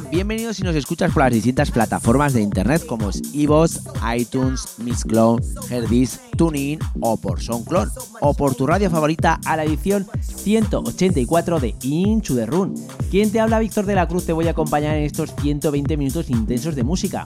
Bienvenidos si nos escuchas por las distintas plataformas de internet como es iTunes, Mixcloud, Herdis, TuneIn o por SoundCloud o por tu radio favorita a la edición 184 de Into the Run. ¿Quién te habla? Víctor de la Cruz, te voy a acompañar en estos 120 minutos intensos de música.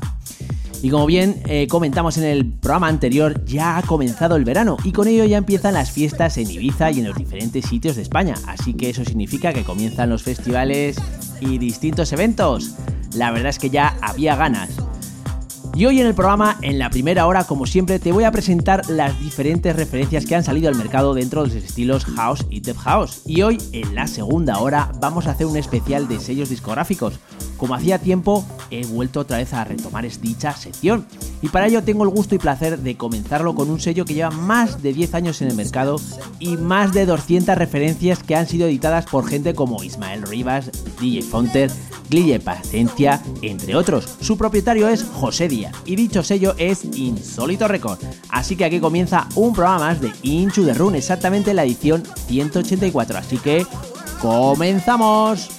Y como bien eh, comentamos en el programa anterior, ya ha comenzado el verano y con ello ya empiezan las fiestas en Ibiza y en los diferentes sitios de España. Así que eso significa que comienzan los festivales y distintos eventos. La verdad es que ya había ganas. Y hoy en el programa, en la primera hora, como siempre, te voy a presentar las diferentes referencias que han salido al mercado dentro de los estilos house y deep house. Y hoy, en la segunda hora, vamos a hacer un especial de sellos discográficos. Como hacía tiempo, he vuelto otra vez a retomar dicha sección. Y para ello tengo el gusto y placer de comenzarlo con un sello que lleva más de 10 años en el mercado y más de 200 referencias que han sido editadas por gente como Ismael Rivas, DJ Fonter, Glille Paciencia, entre otros. Su propietario es José Díaz y dicho sello es Insólito Record. Así que aquí comienza un programa más de Inchu the Run, exactamente la edición 184. Así que comenzamos.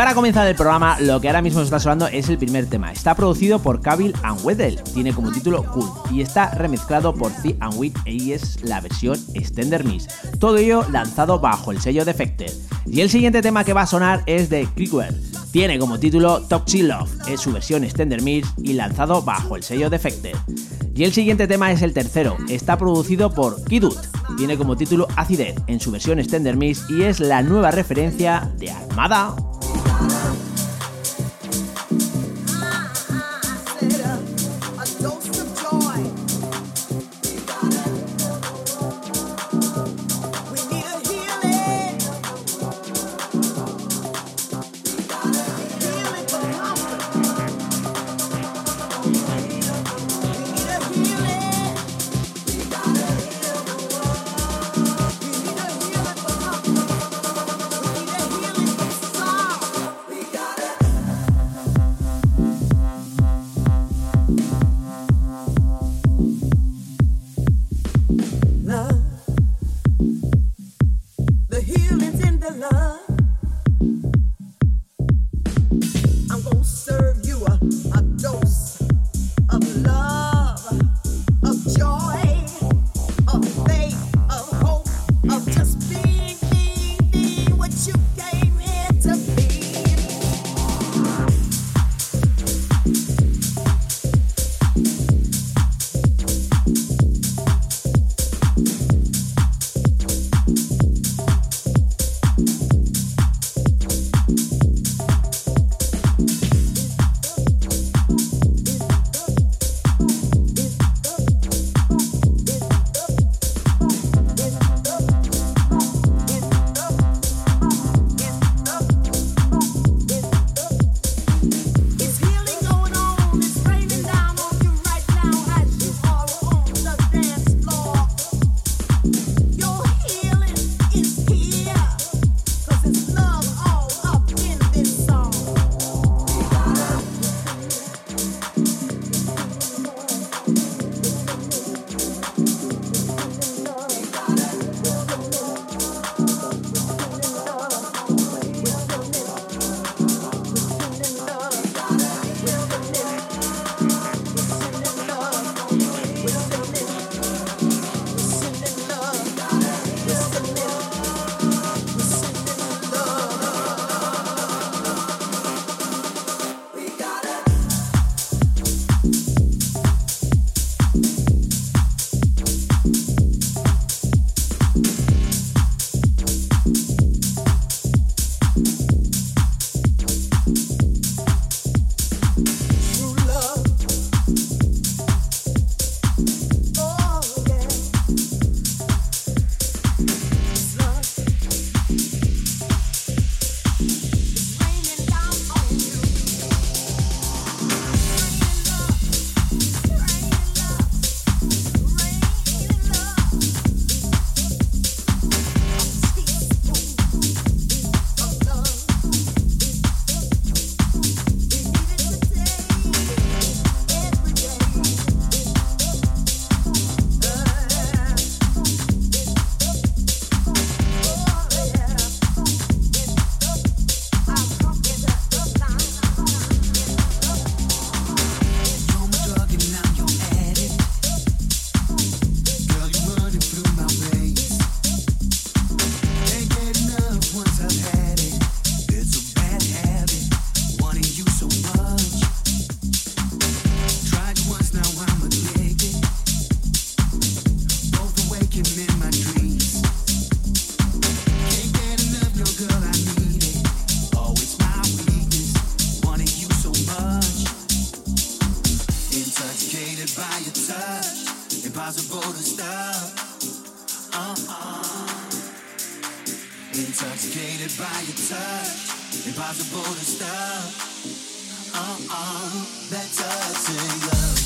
Para comenzar el programa, lo que ahora mismo está sonando es el primer tema. Está producido por Kabil and Weddell, tiene como título Cool y está remezclado por The and With y es la versión Extender Miss. Todo ello lanzado bajo el sello Defected. Y el siguiente tema que va a sonar es de Crickwell. Tiene como título Toxic Love, es su versión Extender Miss y lanzado bajo el sello Defected. Y el siguiente tema es el tercero, está producido por Kidut, tiene como título Acidez en su versión Extender Miss y es la nueva referencia de Armada Bye. Intoxicated by your touch, impossible to stop. Oh, oh, that touching love.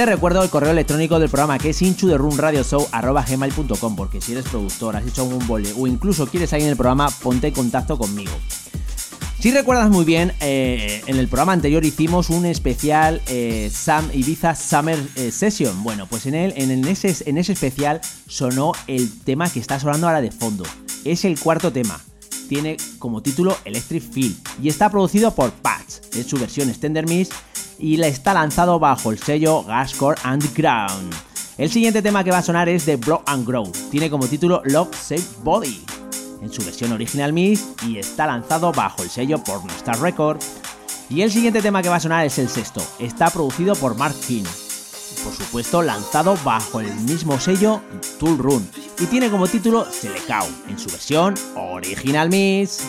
Te recuerdo el correo electrónico del programa que es inchuderunradioshow.gmail.com porque si eres productor, has hecho un vole o incluso quieres salir en el programa, ponte en contacto conmigo. Si recuerdas muy bien, eh, en el programa anterior hicimos un especial eh, Sam Ibiza Summer eh, Session. Bueno, pues en, él, en, ese, en ese especial sonó el tema que está sonando ahora de fondo. Es el cuarto tema. Tiene como título Electric Feel y está producido por Patch. Es su versión Extender Mix y la está lanzado bajo el sello Gascore Underground. El siguiente tema que va a sonar es de Block and Grow. Tiene como título Love Save Body en su versión original mix y está lanzado bajo el sello Pornostar Record. Y el siguiente tema que va a sonar es el sexto, está producido por Mark King, por supuesto lanzado bajo el mismo sello Tool Run y tiene como título Selecao en su versión original mix.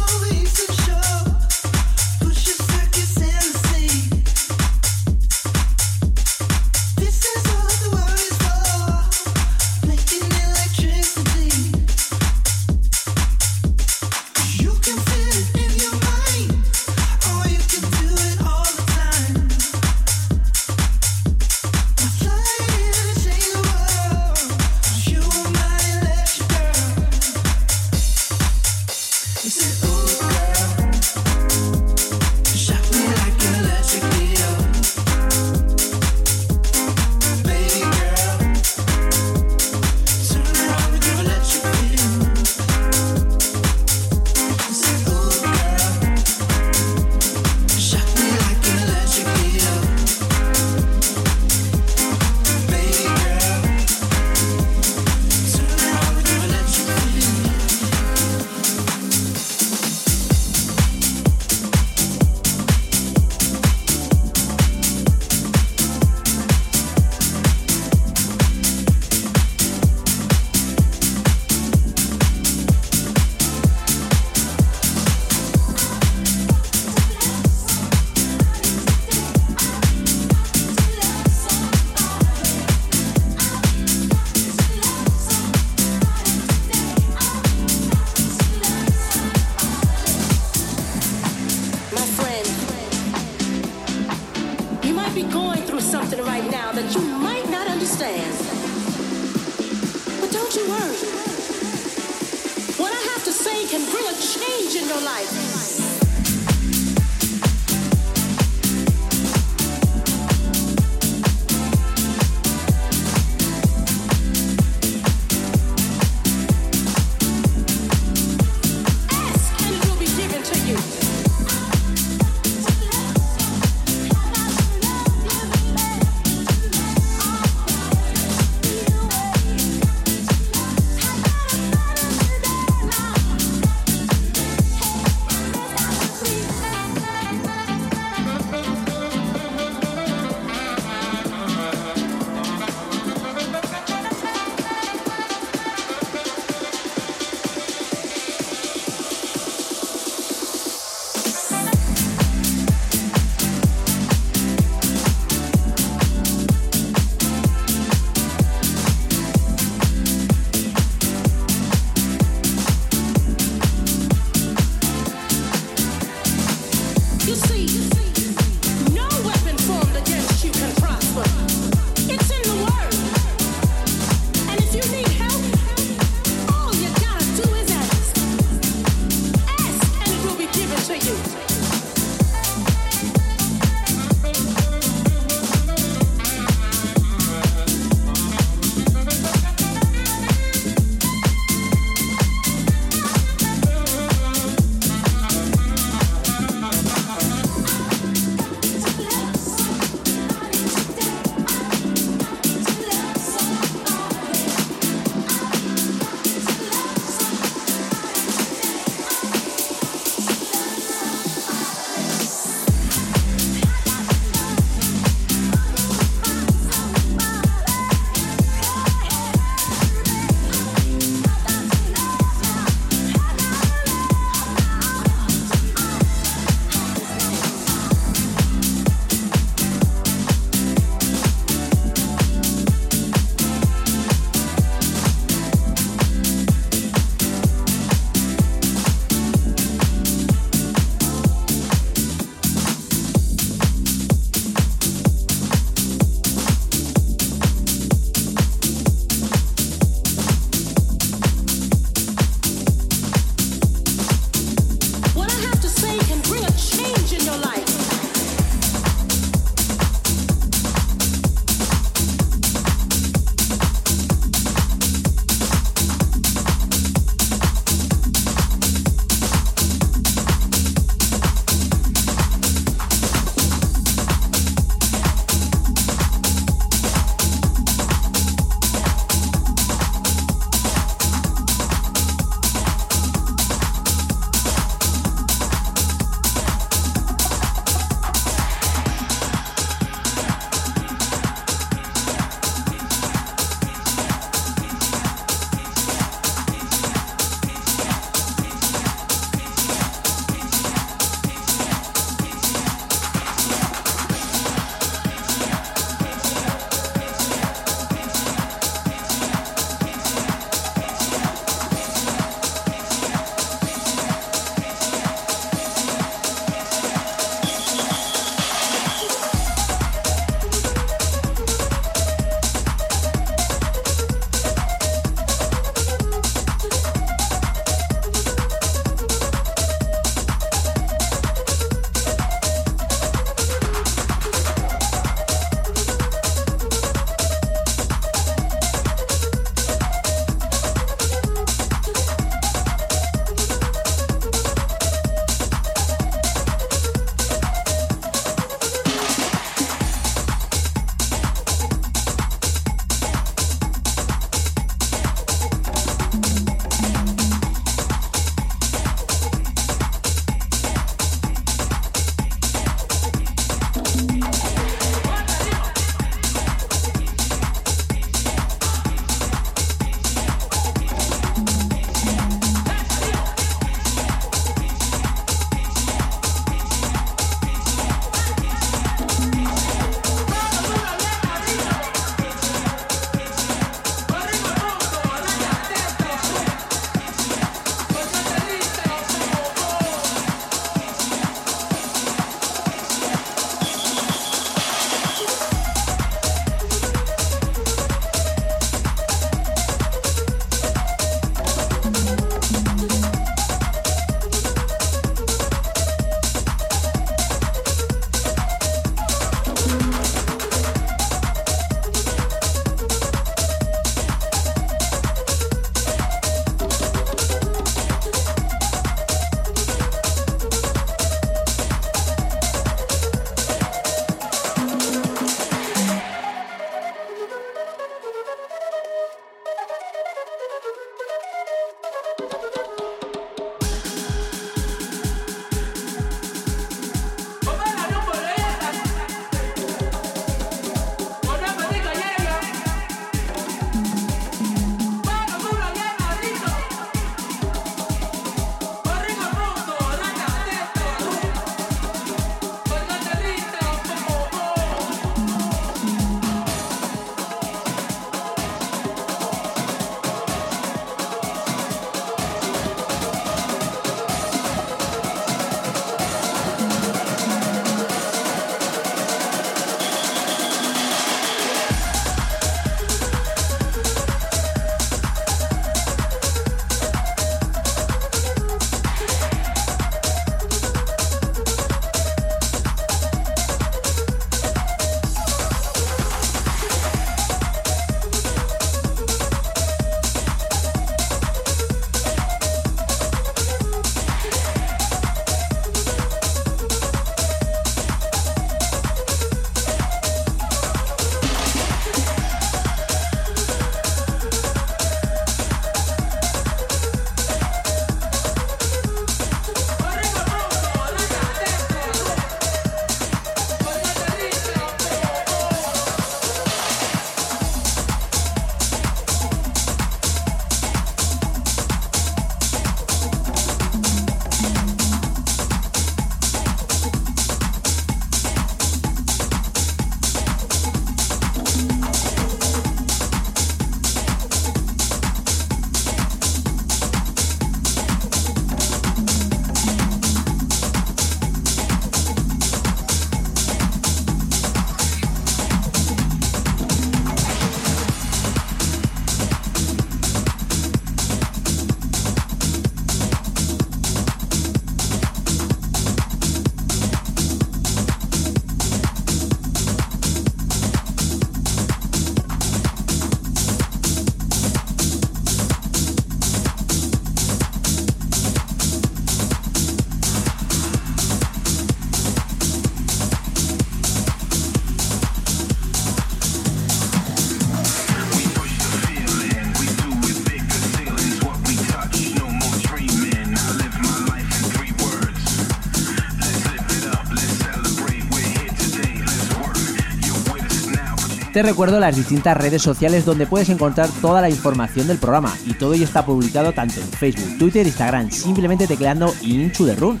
Te recuerdo las distintas redes sociales donde puedes encontrar toda la información del programa y todo ello está publicado tanto en Facebook, Twitter, Instagram, simplemente tecleando Inchu de Run.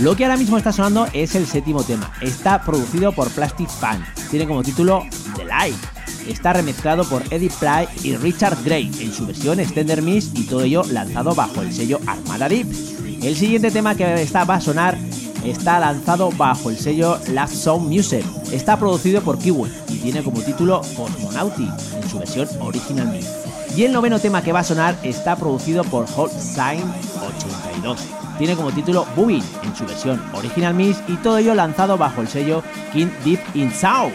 Lo que ahora mismo está sonando es el séptimo tema. Está producido por Plastic Fan. Tiene como título The Light. Está remezclado por Eddie Fly y Richard Gray en su versión Extender Mix y todo ello lanzado bajo el sello Armada Deep. El siguiente tema que está, va a sonar está lanzado bajo el sello Last Sound Music. Está producido por Kiwi tiene como título Cosmonauti en su versión Original Mix. Y el noveno tema que va a sonar está producido por Hot Sign 82 tiene como título Booming en su versión Original Mix y todo ello lanzado bajo el sello King Deep in Sound.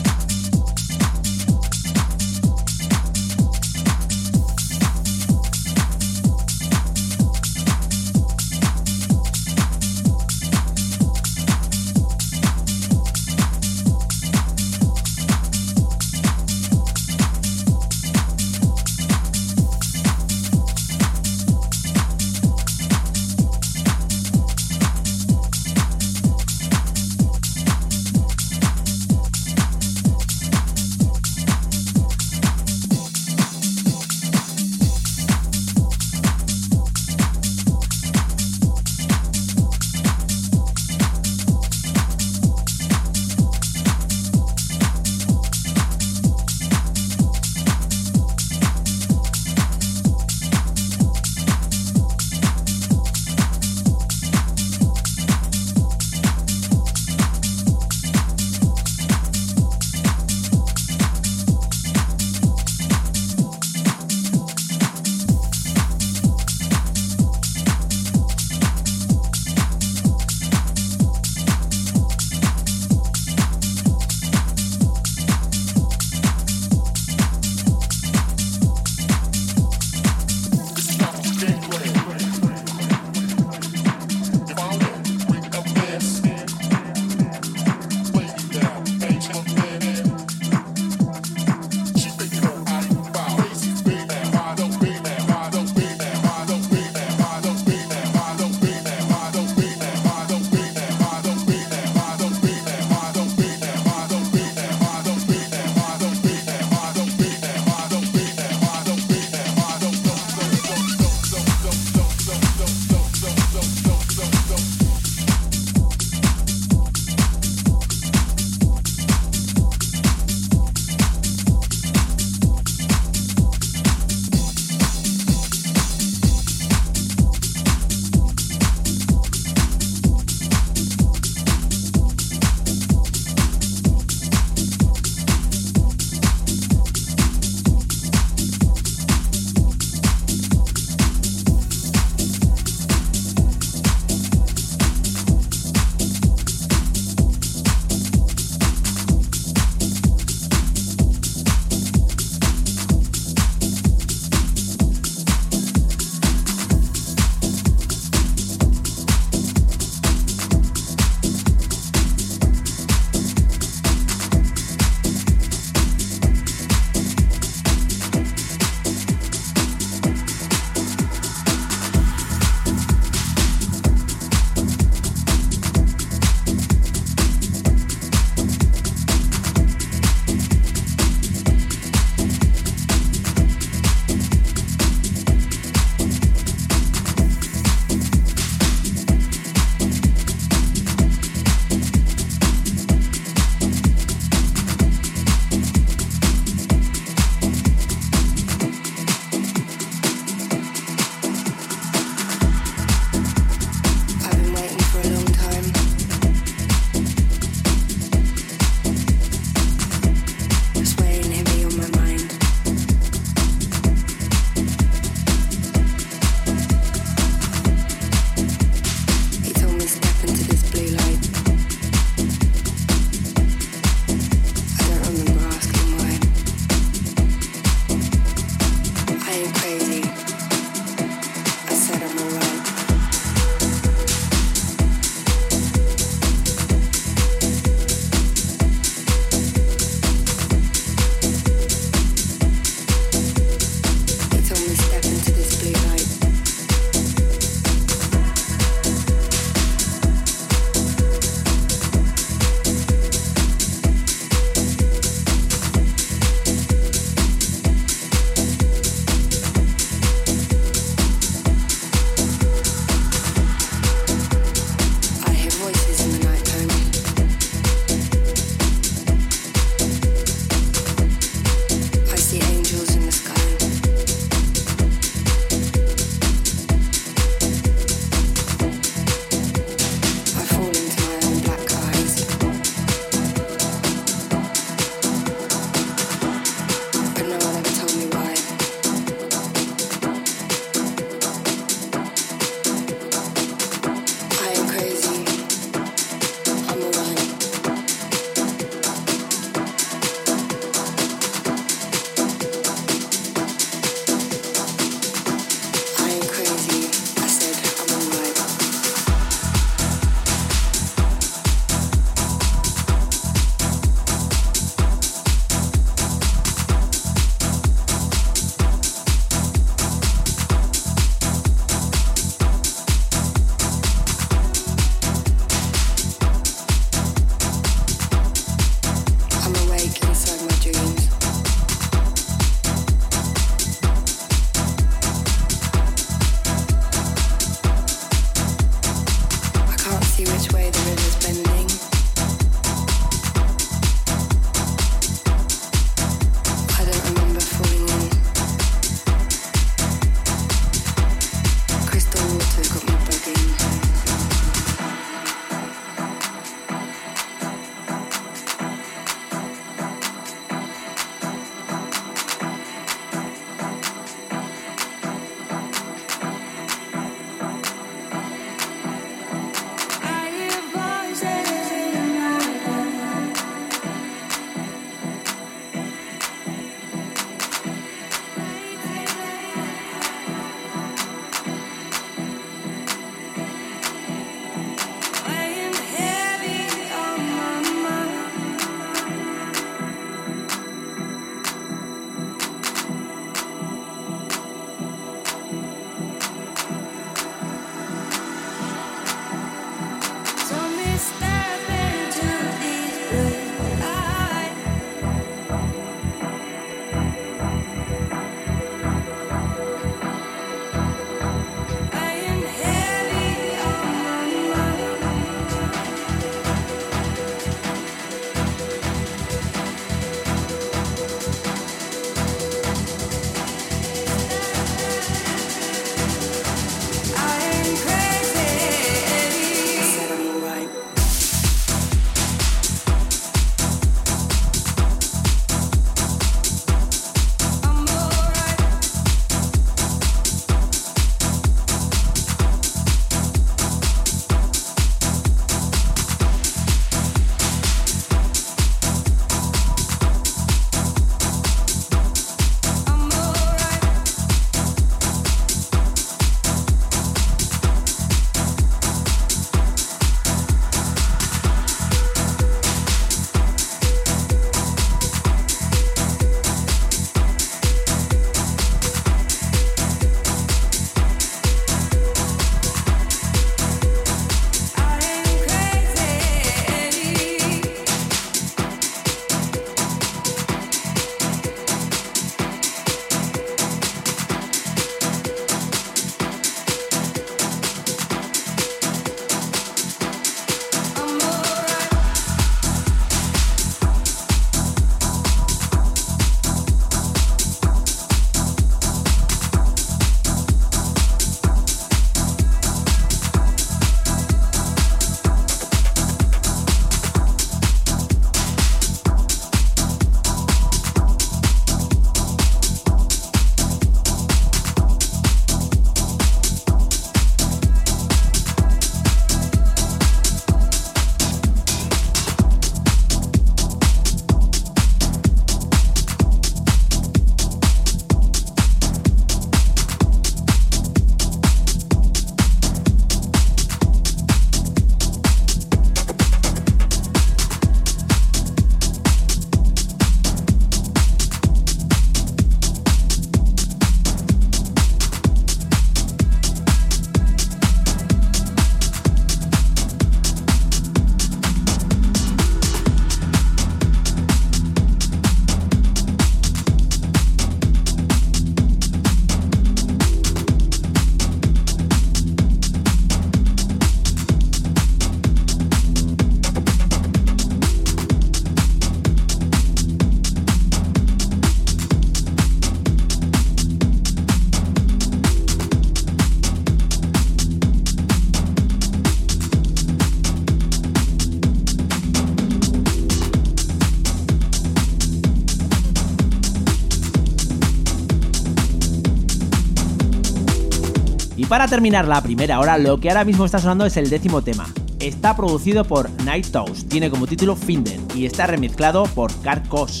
Para terminar la primera hora, lo que ahora mismo está sonando es el décimo tema. Está producido por Night Toast, tiene como título Finden y está remezclado por Carcos.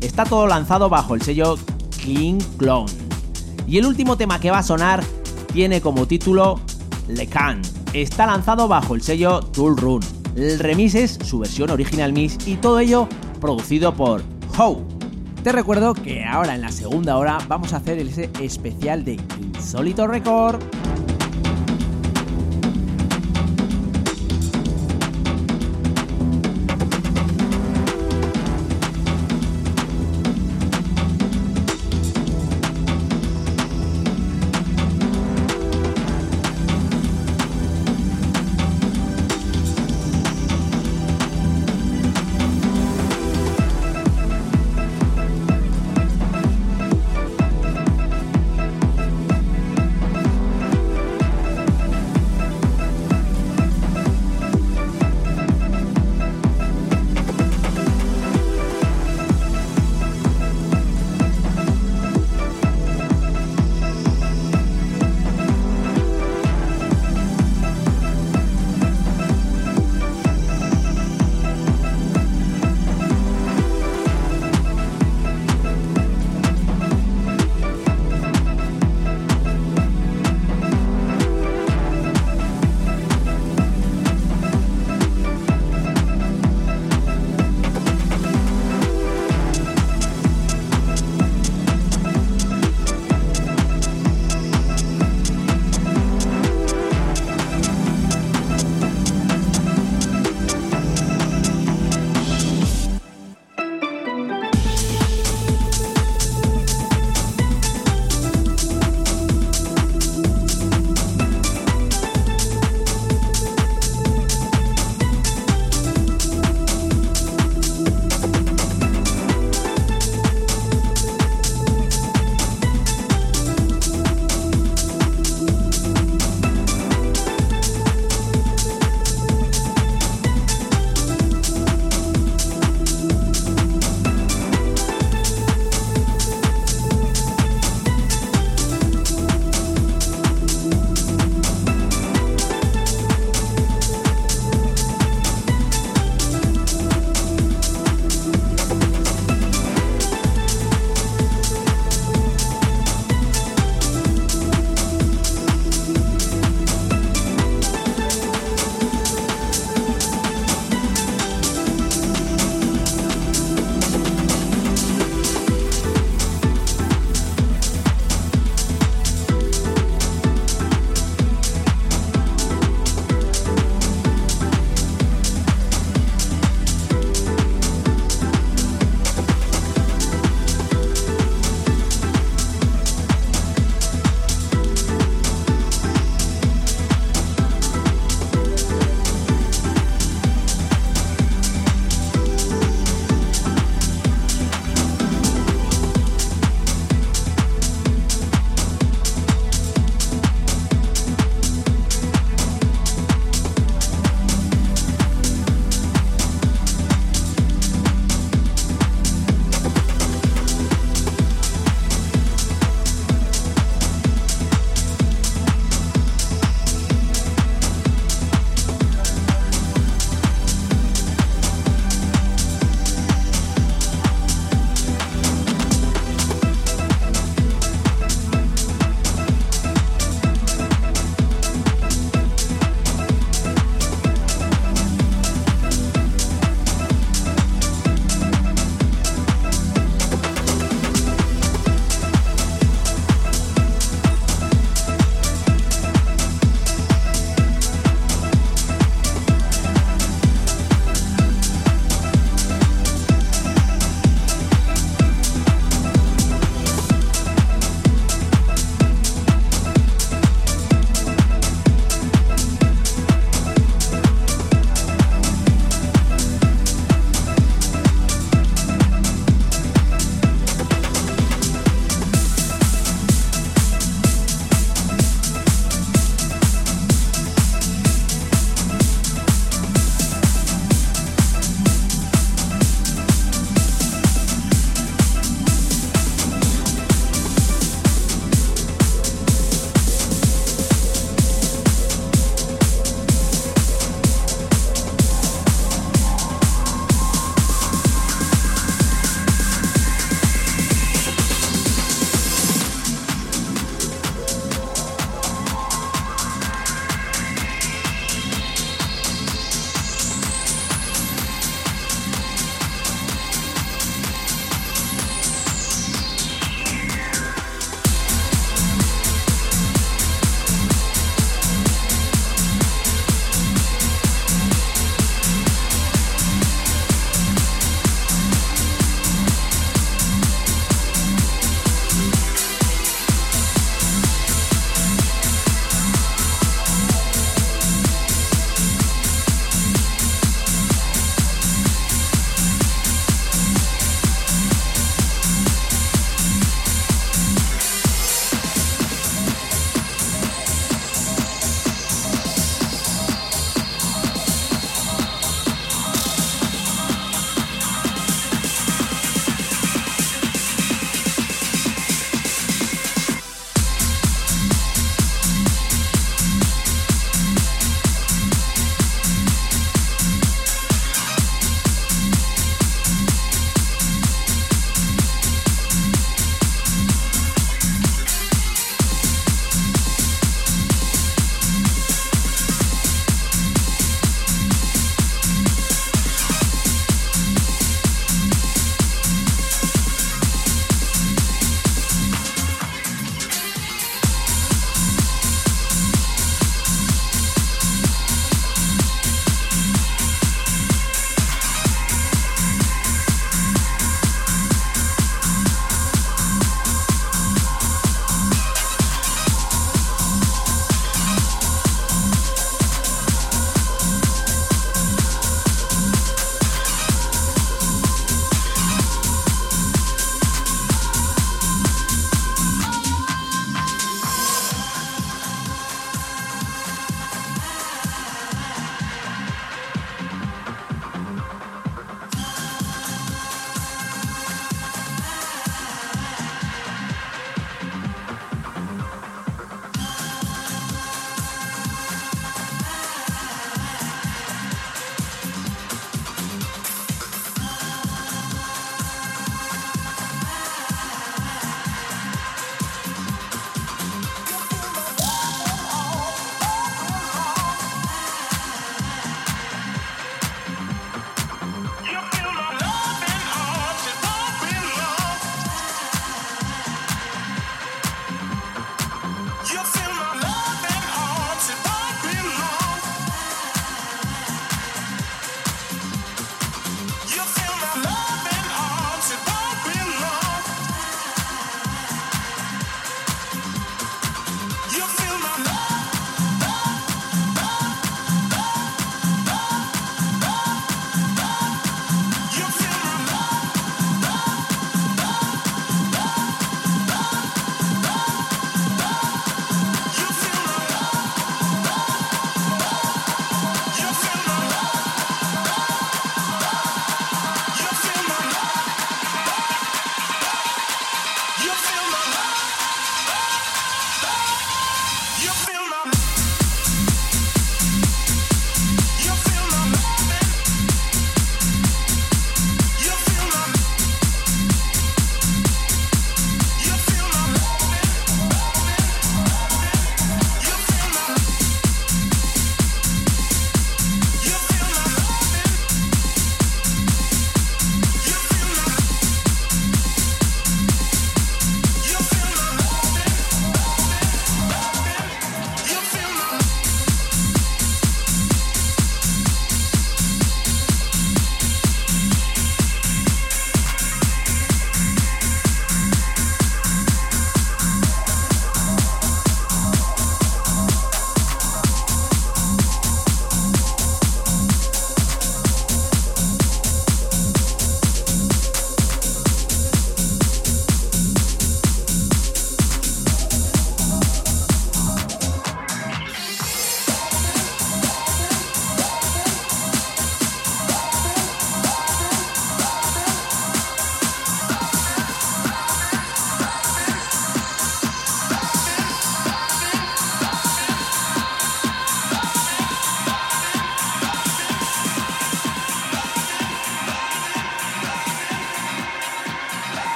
Está todo lanzado bajo el sello King Clone. Y el último tema que va a sonar tiene como título Lecan. Está lanzado bajo el sello Tool Run. El remix es su versión original mix y todo ello producido por How. Te recuerdo que ahora en la segunda hora vamos a hacer ese especial de Insólito Record.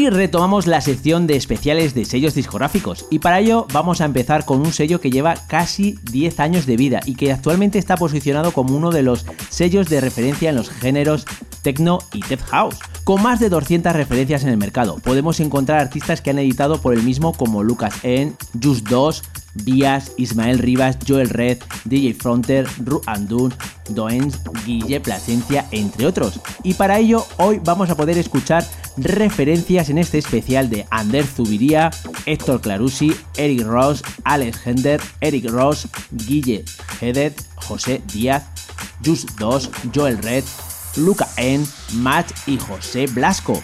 Hoy retomamos la sección de especiales de sellos discográficos y para ello vamos a empezar con un sello que lleva casi 10 años de vida y que actualmente está posicionado como uno de los sellos de referencia en los géneros techno y tech house. Con más de 200 referencias en el mercado, podemos encontrar artistas que han editado por el mismo como Lucas N, Just 2, Vías, Ismael Rivas, Joel Red, DJ Fronter, Ru Andun, Doens, Guille Plasencia, entre otros. Y para ello, hoy vamos a poder escuchar referencias en este especial de Ander Zubiría, Héctor Clarusi, Eric Ross, Alex Hender, Eric Ross, Guille Hedet, José Díaz, Just 2, Joel Red, Luca N, Matt y José Blasco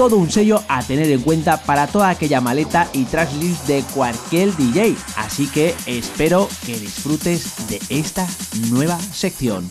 todo un sello a tener en cuenta para toda aquella maleta y tracklist de cualquier DJ. Así que espero que disfrutes de esta nueva sección.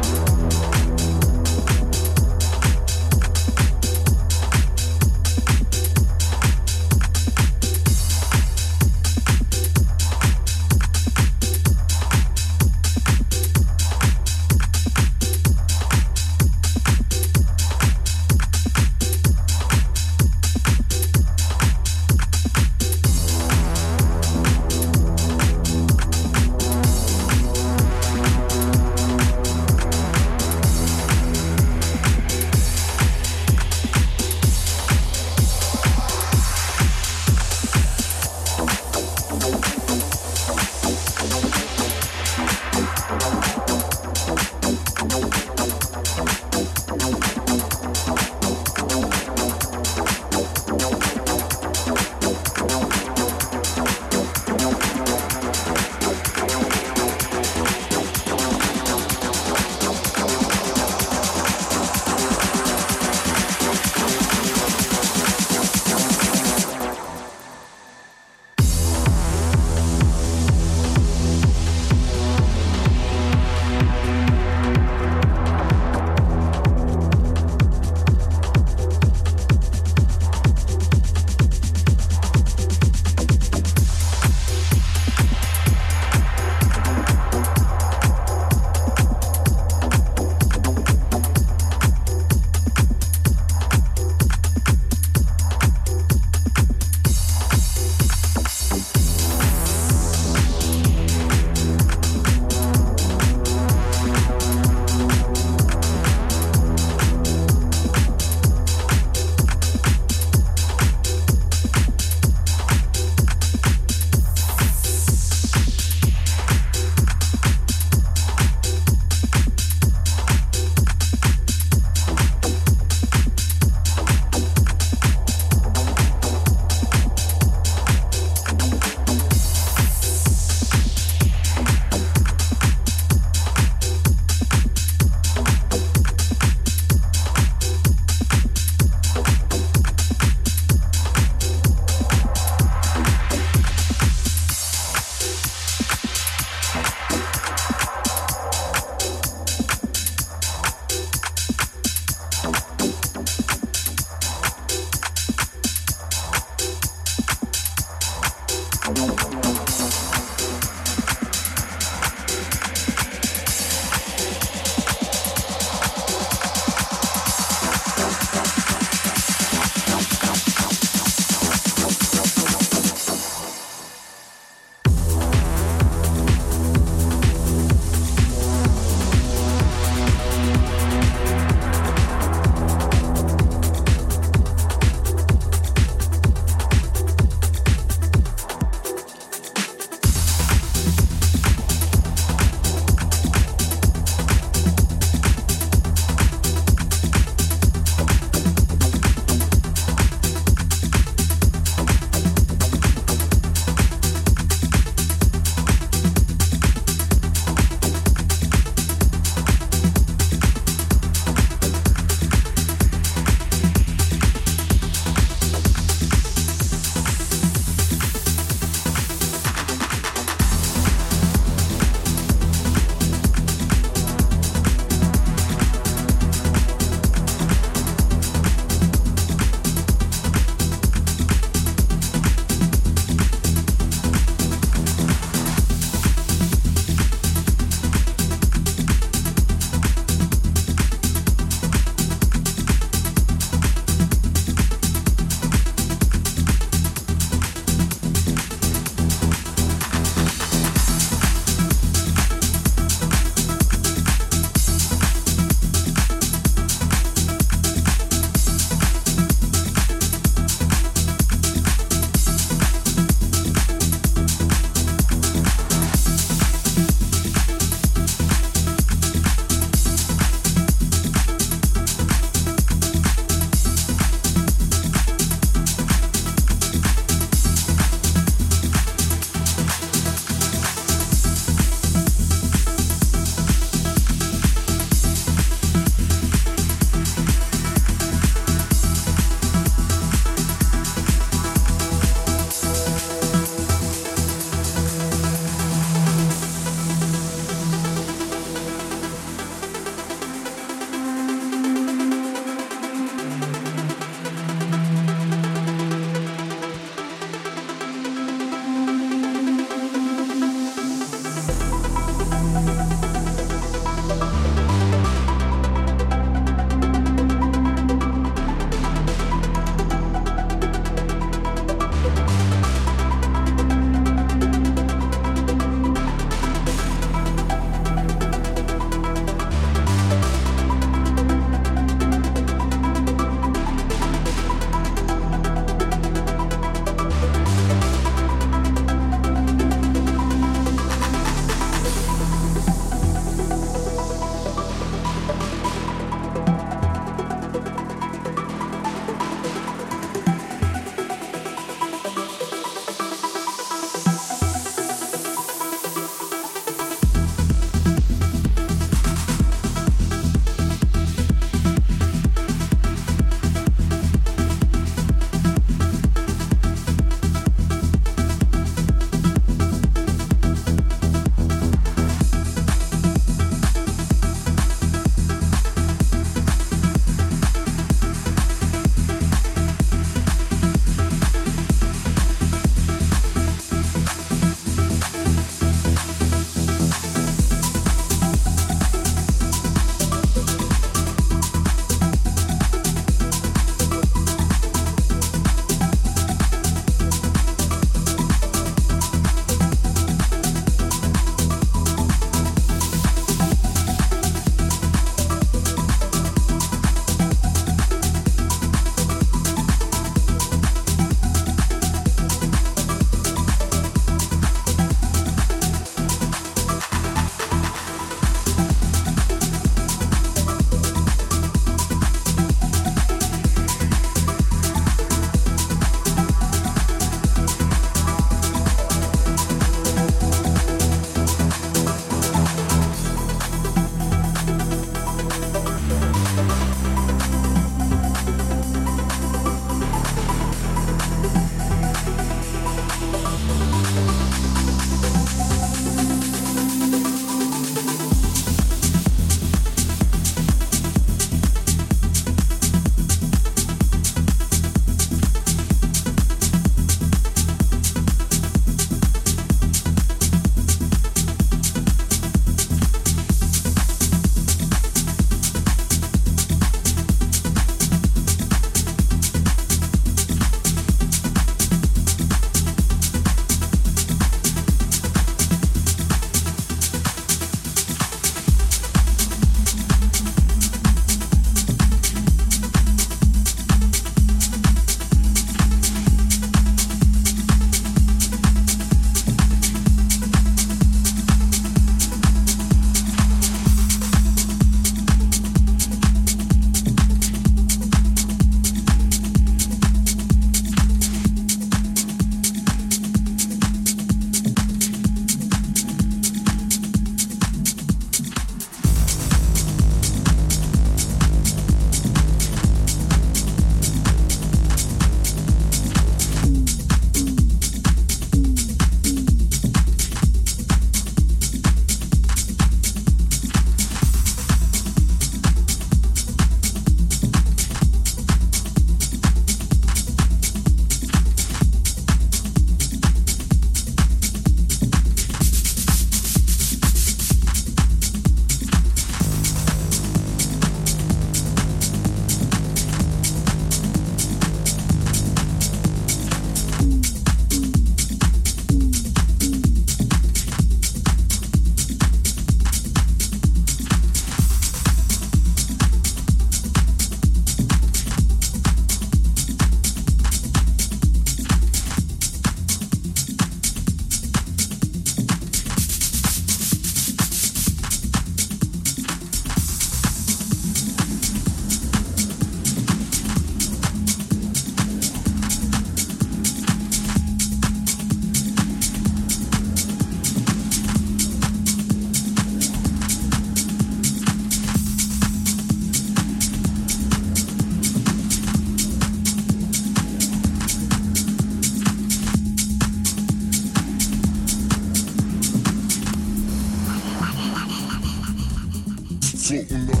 something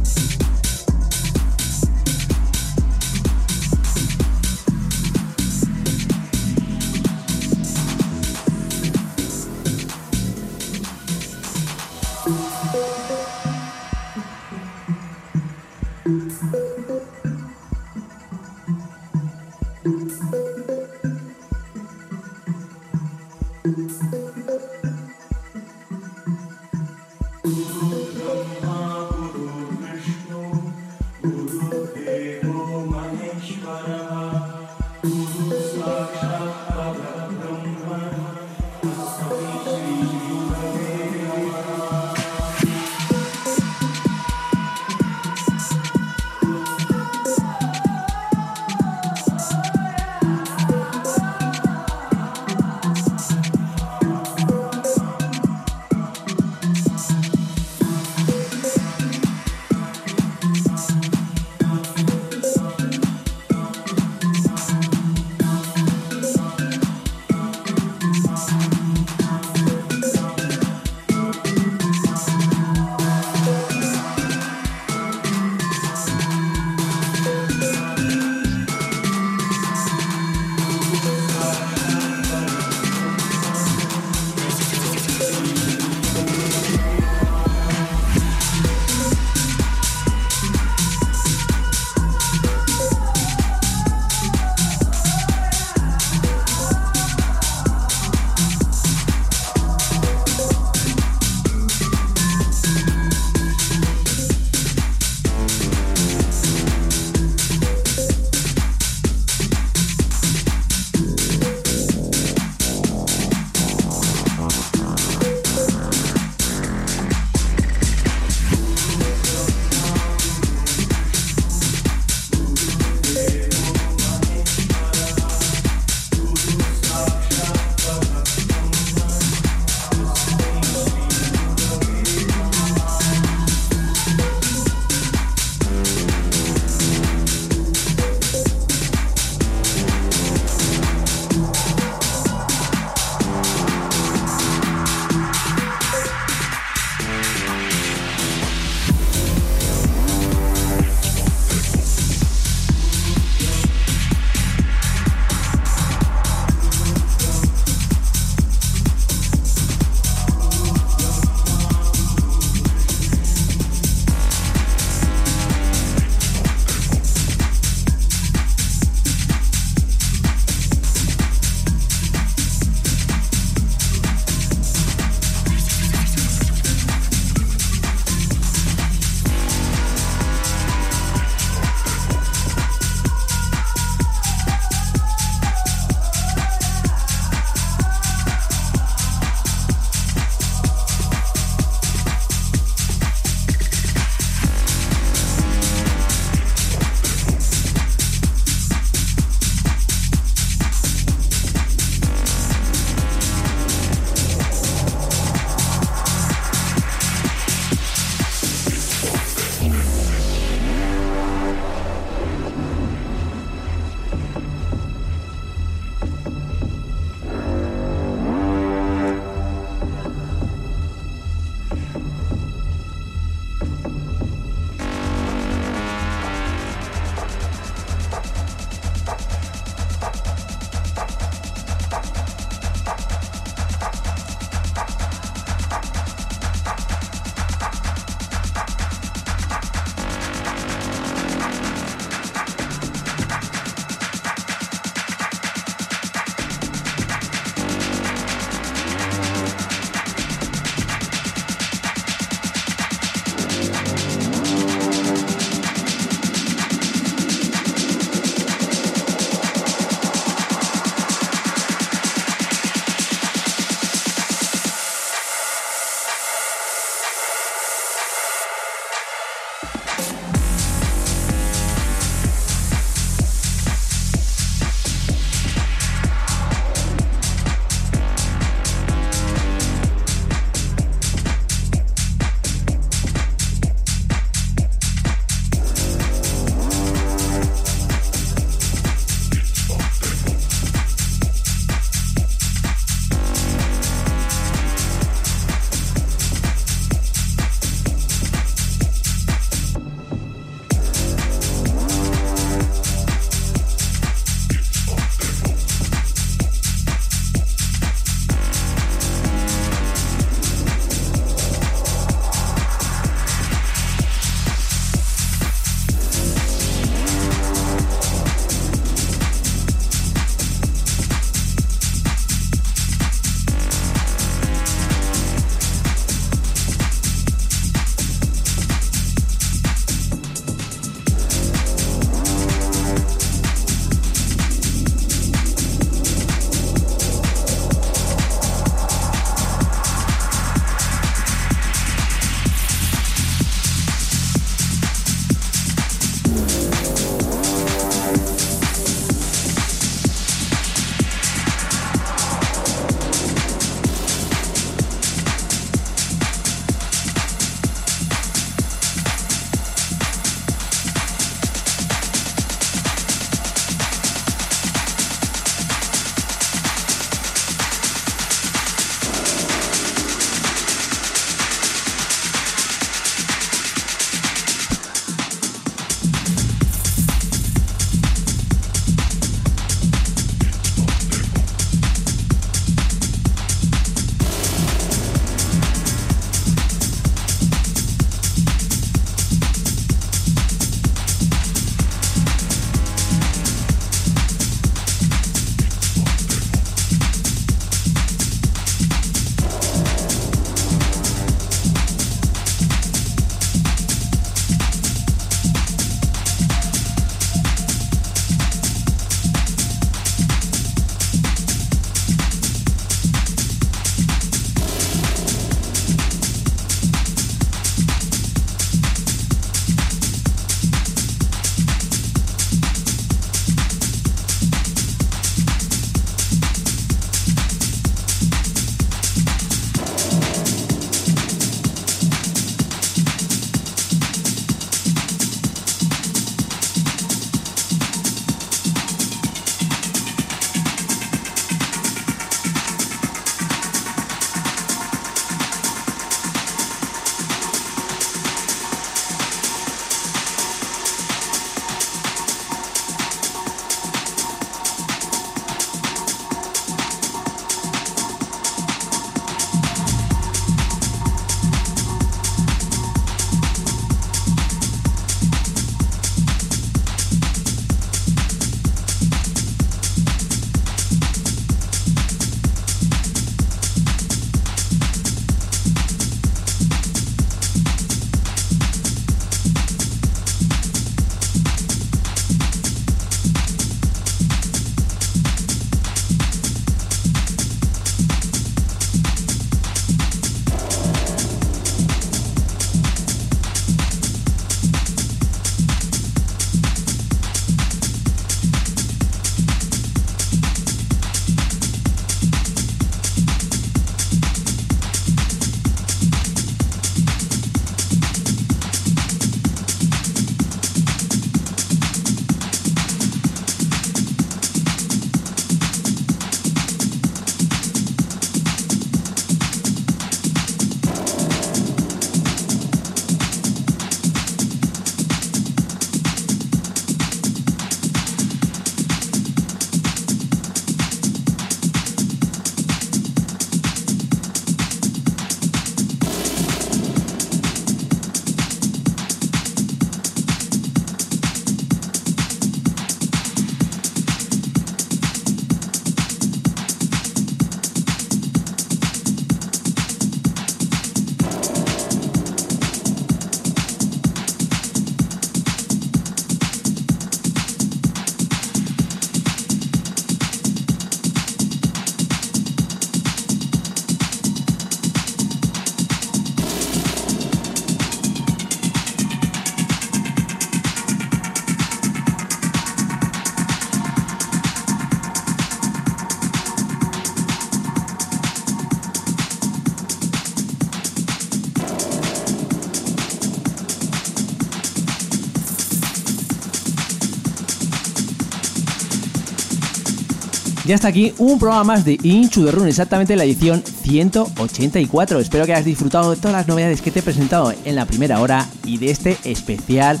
Ya está aquí un programa más de Inchu de Run, exactamente la edición 184. Espero que hayas disfrutado de todas las novedades que te he presentado en la primera hora y de este especial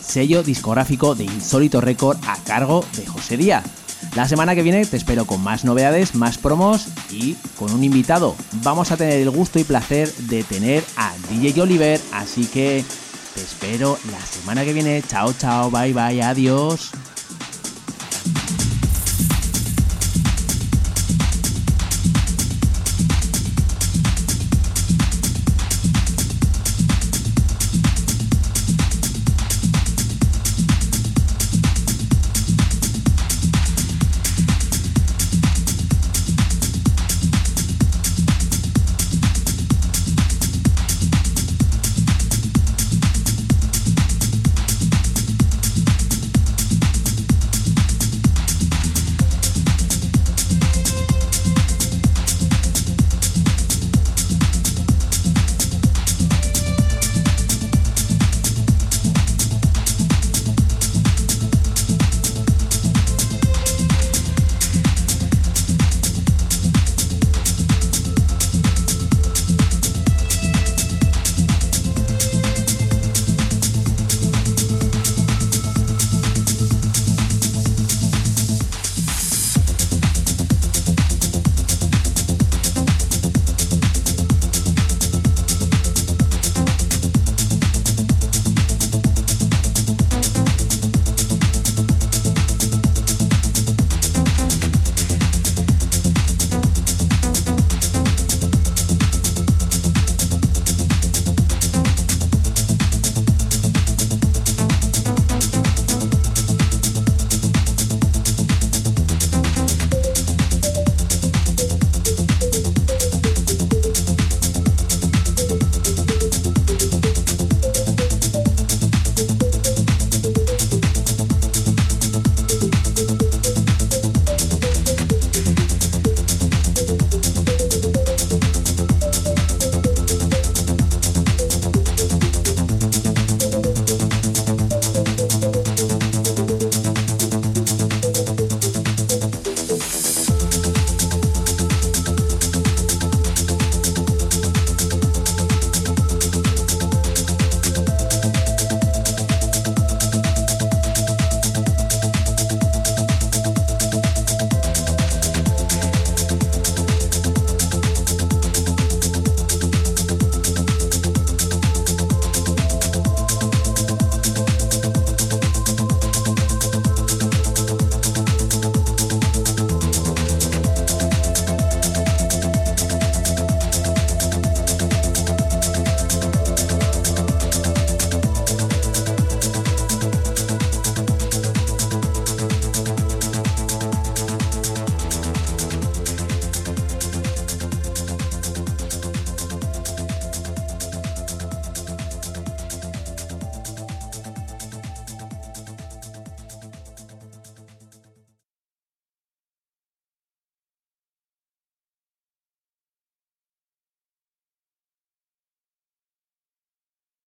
sello discográfico de Insólito Record a cargo de José Díaz. La semana que viene te espero con más novedades, más promos y con un invitado. Vamos a tener el gusto y placer de tener a DJ Oliver, así que te espero la semana que viene. Chao, chao, bye, bye, adiós.